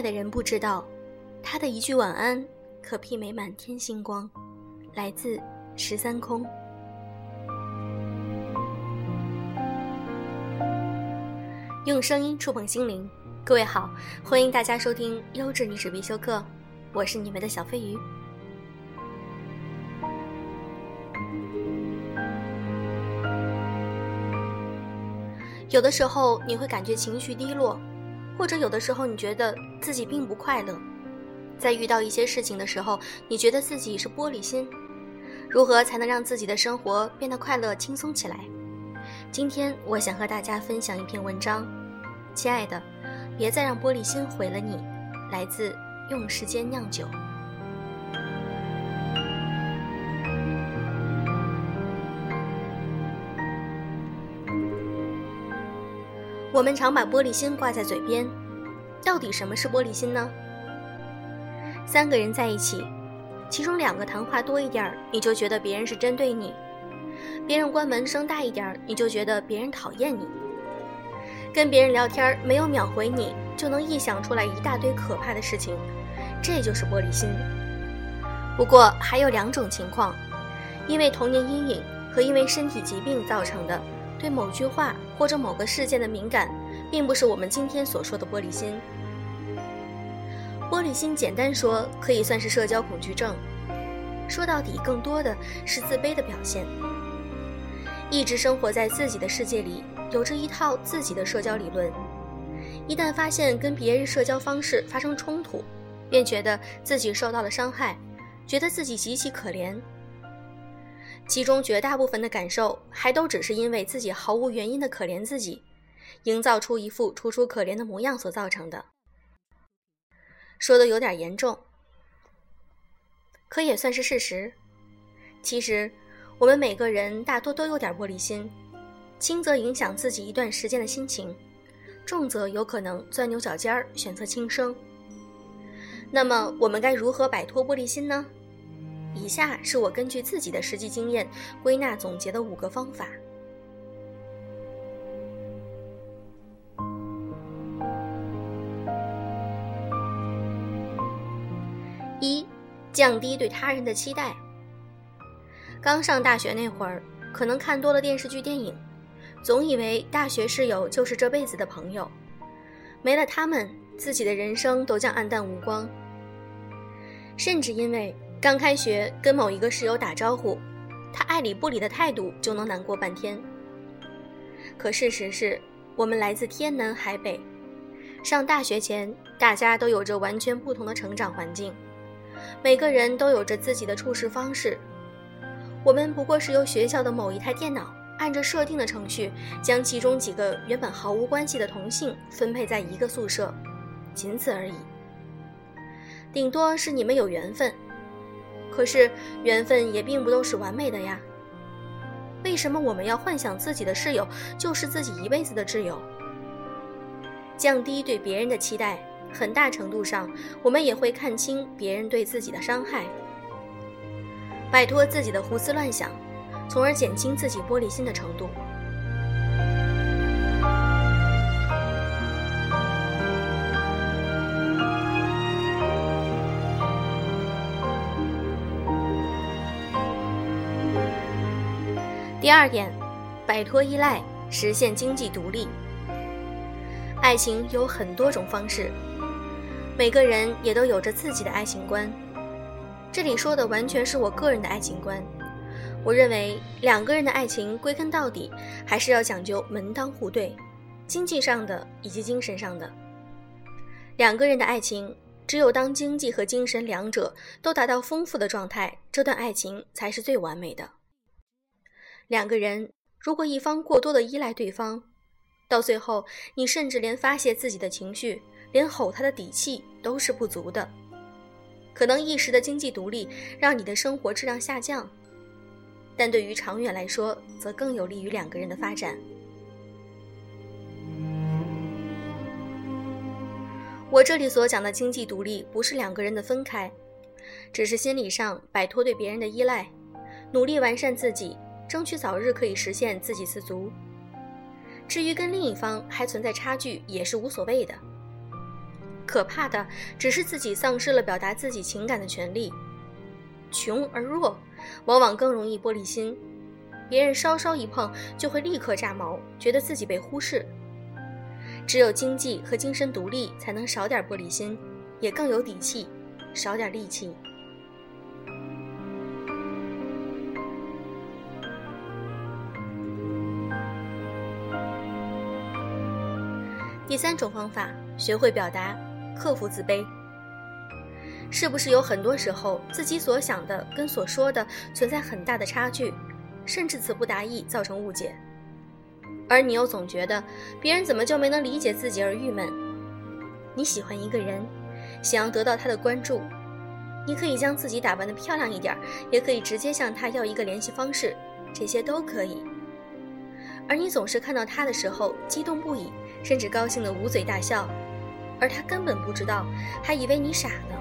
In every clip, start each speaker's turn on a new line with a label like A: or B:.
A: 爱的人不知道，他的一句晚安可媲美满天星光。来自十三空。用声音触碰心灵，各位好，欢迎大家收听优质女子必修课，我是你们的小飞鱼。有的时候你会感觉情绪低落，或者有的时候你觉得自己并不快乐。在遇到一些事情的时候，你觉得自己是玻璃心，如何才能让自己的生活变得快乐轻松起来？今天我想和大家分享一篇文章，亲爱的，别再让玻璃心毁了你。来自用时间酿酒。我们常把玻璃心挂在嘴边，到底什么是玻璃心呢？三个人在一起，其中两个谈话多一点你就觉得别人是针对你；别人关门声大一点你就觉得别人讨厌你；跟别人聊天没有秒回你，就能臆想出来一大堆可怕的事情。这就是玻璃心。不过还有两种情况，因为童年阴影和因为身体疾病造成的。对某句话或者某个事件的敏感，并不是我们今天所说的玻璃心。玻璃心，简单说，可以算是社交恐惧症。说到底，更多的是自卑的表现。一直生活在自己的世界里，有着一套自己的社交理论。一旦发现跟别人社交方式发生冲突，便觉得自己受到了伤害，觉得自己极其可怜。其中绝大部分的感受，还都只是因为自己毫无原因的可怜自己，营造出一副楚楚可怜的模样所造成的。说的有点严重，可也算是事实。其实，我们每个人大多都有点玻璃心，轻则影响自己一段时间的心情，重则有可能钻牛角尖儿，选择轻生。那么，我们该如何摆脱玻璃心呢？以下是我根据自己的实际经验归纳总结的五个方法：一、降低对他人的期待。刚上大学那会儿，可能看多了电视剧、电影，总以为大学室友就是这辈子的朋友，没了他们，自己的人生都将黯淡无光，甚至因为。刚开学跟某一个室友打招呼，他爱理不理的态度就能难过半天。可事实是，我们来自天南海北，上大学前大家都有着完全不同的成长环境，每个人都有着自己的处事方式。我们不过是由学校的某一台电脑按着设定的程序，将其中几个原本毫无关系的同性分配在一个宿舍，仅此而已。顶多是你们有缘分。可是缘分也并不都是完美的呀。为什么我们要幻想自己的室友就是自己一辈子的挚友？降低对别人的期待，很大程度上我们也会看清别人对自己的伤害，摆脱自己的胡思乱想，从而减轻自己玻璃心的程度。第二点，摆脱依赖，实现经济独立。爱情有很多种方式，每个人也都有着自己的爱情观。这里说的完全是我个人的爱情观。我认为两个人的爱情归根到底还是要讲究门当户对，经济上的以及精神上的。两个人的爱情，只有当经济和精神两者都达到丰富的状态，这段爱情才是最完美的。两个人如果一方过多的依赖对方，到最后你甚至连发泄自己的情绪，连吼他的底气都是不足的。可能一时的经济独立让你的生活质量下降，但对于长远来说，则更有利于两个人的发展。我这里所讲的经济独立，不是两个人的分开，只是心理上摆脱对别人的依赖，努力完善自己。争取早日可以实现自给自足。至于跟另一方还存在差距，也是无所谓的。可怕的只是自己丧失了表达自己情感的权利。穷而弱，往往更容易玻璃心，别人稍稍一碰就会立刻炸毛，觉得自己被忽视。只有经济和精神独立，才能少点玻璃心，也更有底气，少点戾气。第三种方法，学会表达，克服自卑。是不是有很多时候，自己所想的跟所说的存在很大的差距，甚至词不达意，造成误解？而你又总觉得别人怎么就没能理解自己而郁闷？你喜欢一个人，想要得到他的关注，你可以将自己打扮的漂亮一点，也可以直接向他要一个联系方式，这些都可以。而你总是看到他的时候激动不已，甚至高兴的捂嘴大笑，而他根本不知道，还以为你傻呢。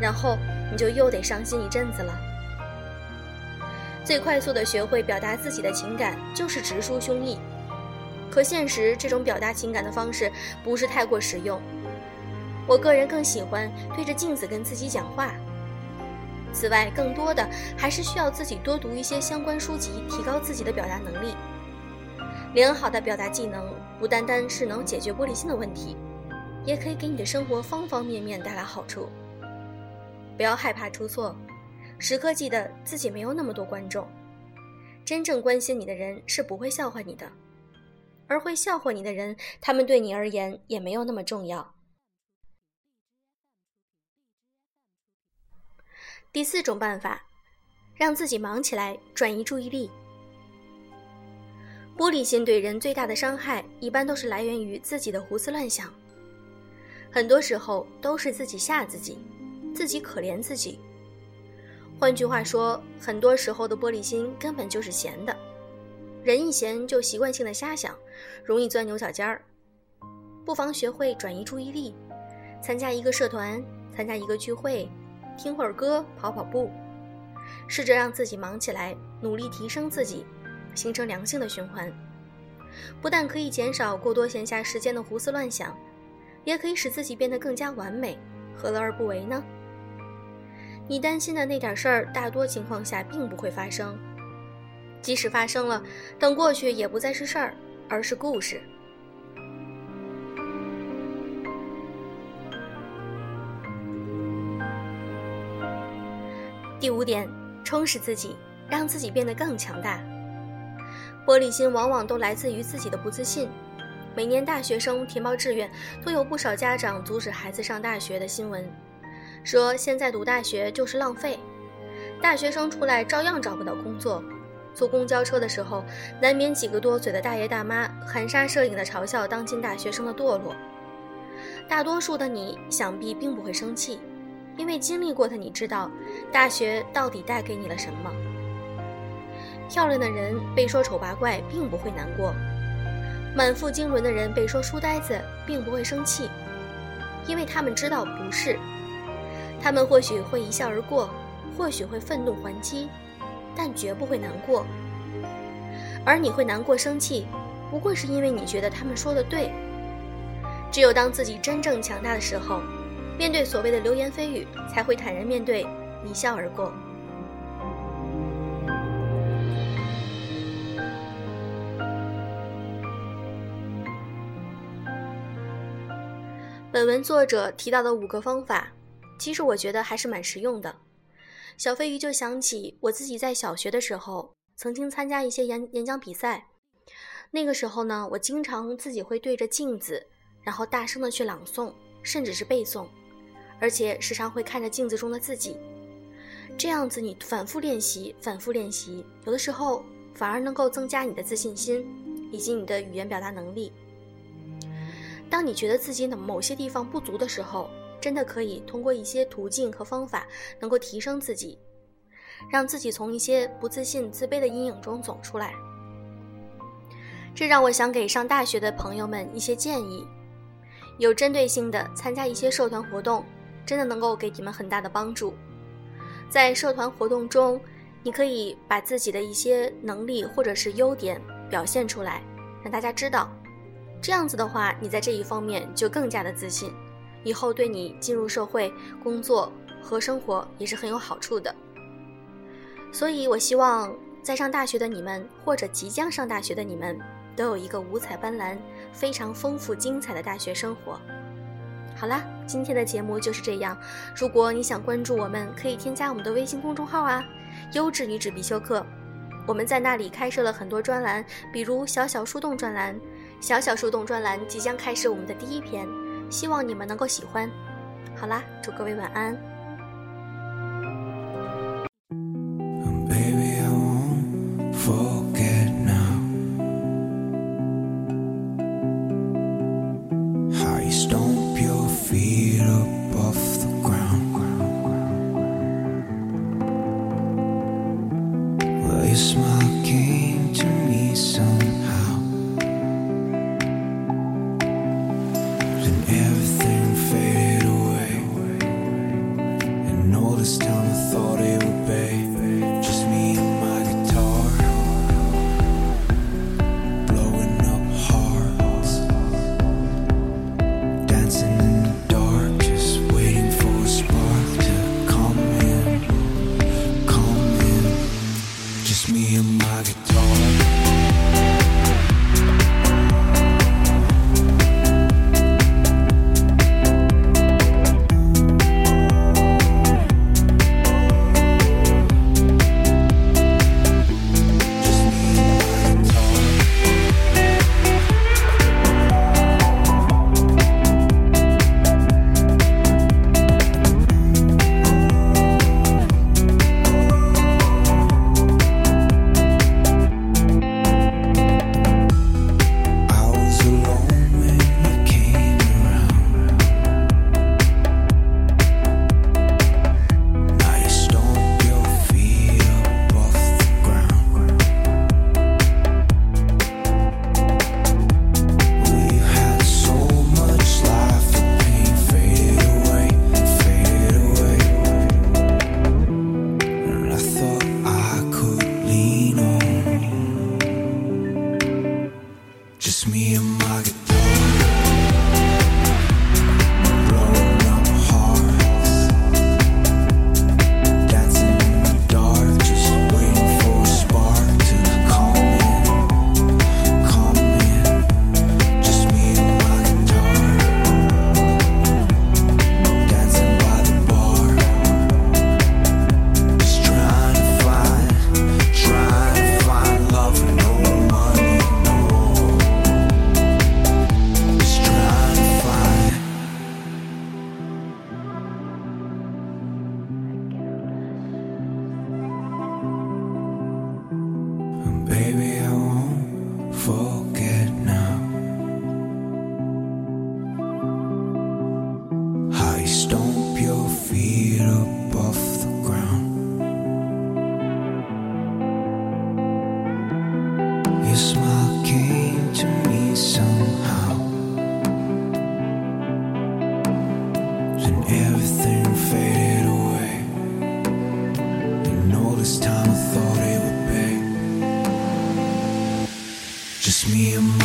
A: 然后你就又得伤心一阵子了。最快速的学会表达自己的情感，就是直抒胸臆。可现实这种表达情感的方式不是太过实用。我个人更喜欢对着镜子跟自己讲话。此外，更多的还是需要自己多读一些相关书籍，提高自己的表达能力。良好的表达技能不单单是能解决玻璃心的问题，也可以给你的生活方方面面带来好处。不要害怕出错，时刻记得自己没有那么多观众。真正关心你的人是不会笑话你的。而会笑话你的人，他们对你而言也没有那么重要。第四种办法，让自己忙起来，转移注意力。玻璃心对人最大的伤害，一般都是来源于自己的胡思乱想。很多时候都是自己吓自己，自己可怜自己。换句话说，很多时候的玻璃心根本就是闲的。人一闲就习惯性的瞎想，容易钻牛角尖儿。不妨学会转移注意力，参加一个社团，参加一个聚会，听会儿歌，跑跑步，试着让自己忙起来，努力提升自己，形成良性的循环。不但可以减少过多闲暇时间的胡思乱想，也可以使自己变得更加完美。何乐而不为呢？你担心的那点事儿，大多情况下并不会发生。即使发生了，等过去也不再是事儿，而是故事。第五点，充实自己，让自己变得更强大。玻璃心往往都来自于自己的不自信。每年大学生填报志愿，都有不少家长阻止孩子上大学的新闻，说现在读大学就是浪费，大学生出来照样找不到工作。坐公交车的时候，难免几个多嘴的大爷大妈含沙射影的嘲笑当今大学生的堕落。大多数的你想必并不会生气，因为经历过的你知道，大学到底带给你了什么。漂亮的人被说丑八怪，并不会难过；满腹经纶的人被说书呆子，并不会生气，因为他们知道不是。他们或许会一笑而过，或许会愤怒还击。但绝不会难过，而你会难过、生气，不过是因为你觉得他们说的对。只有当自己真正强大的时候，面对所谓的流言蜚语，才会坦然面对，一笑而过。本文作者提到的五个方法，其实我觉得还是蛮实用的。小飞鱼就想起我自己在小学的时候，曾经参加一些演演讲比赛。那个时候呢，我经常自己会对着镜子，然后大声的去朗诵，甚至是背诵，而且时常会看着镜子中的自己。这样子，你反复练习，反复练习，有的时候反而能够增加你的自信心，以及你的语言表达能力。当你觉得自己的某些地方不足的时候，真的可以通过一些途径和方法，能够提升自己，让自己从一些不自信、自卑的阴影中走出来。这让我想给上大学的朋友们一些建议：有针对性的参加一些社团活动，真的能够给你们很大的帮助。在社团活动中，你可以把自己的一些能力或者是优点表现出来，让大家知道。这样子的话，你在这一方面就更加的自信。以后对你进入社会、工作和生活也是很有好处的。所以，我希望在上大学的你们，或者即将上大学的你们，都有一个五彩斑斓、非常丰富精彩的大学生活。好啦，今天的节目就是这样。如果你想关注我们，可以添加我们的微信公众号啊，“优质女子必修课”。我们在那里开设了很多专栏，比如“小小树洞”专栏，“小小树洞”专栏即将开始我们的第一篇，希望你们能够喜欢。好啦，祝各位晚安。
B: Just me and my guitar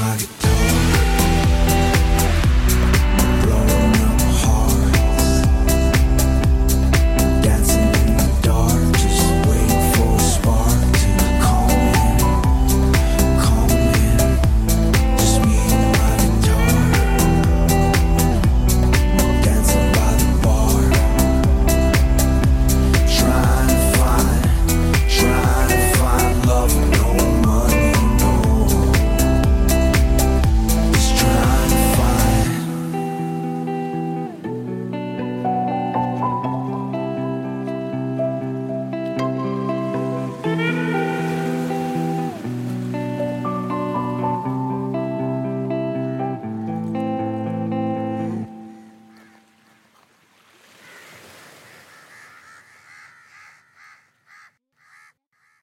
B: my guitar.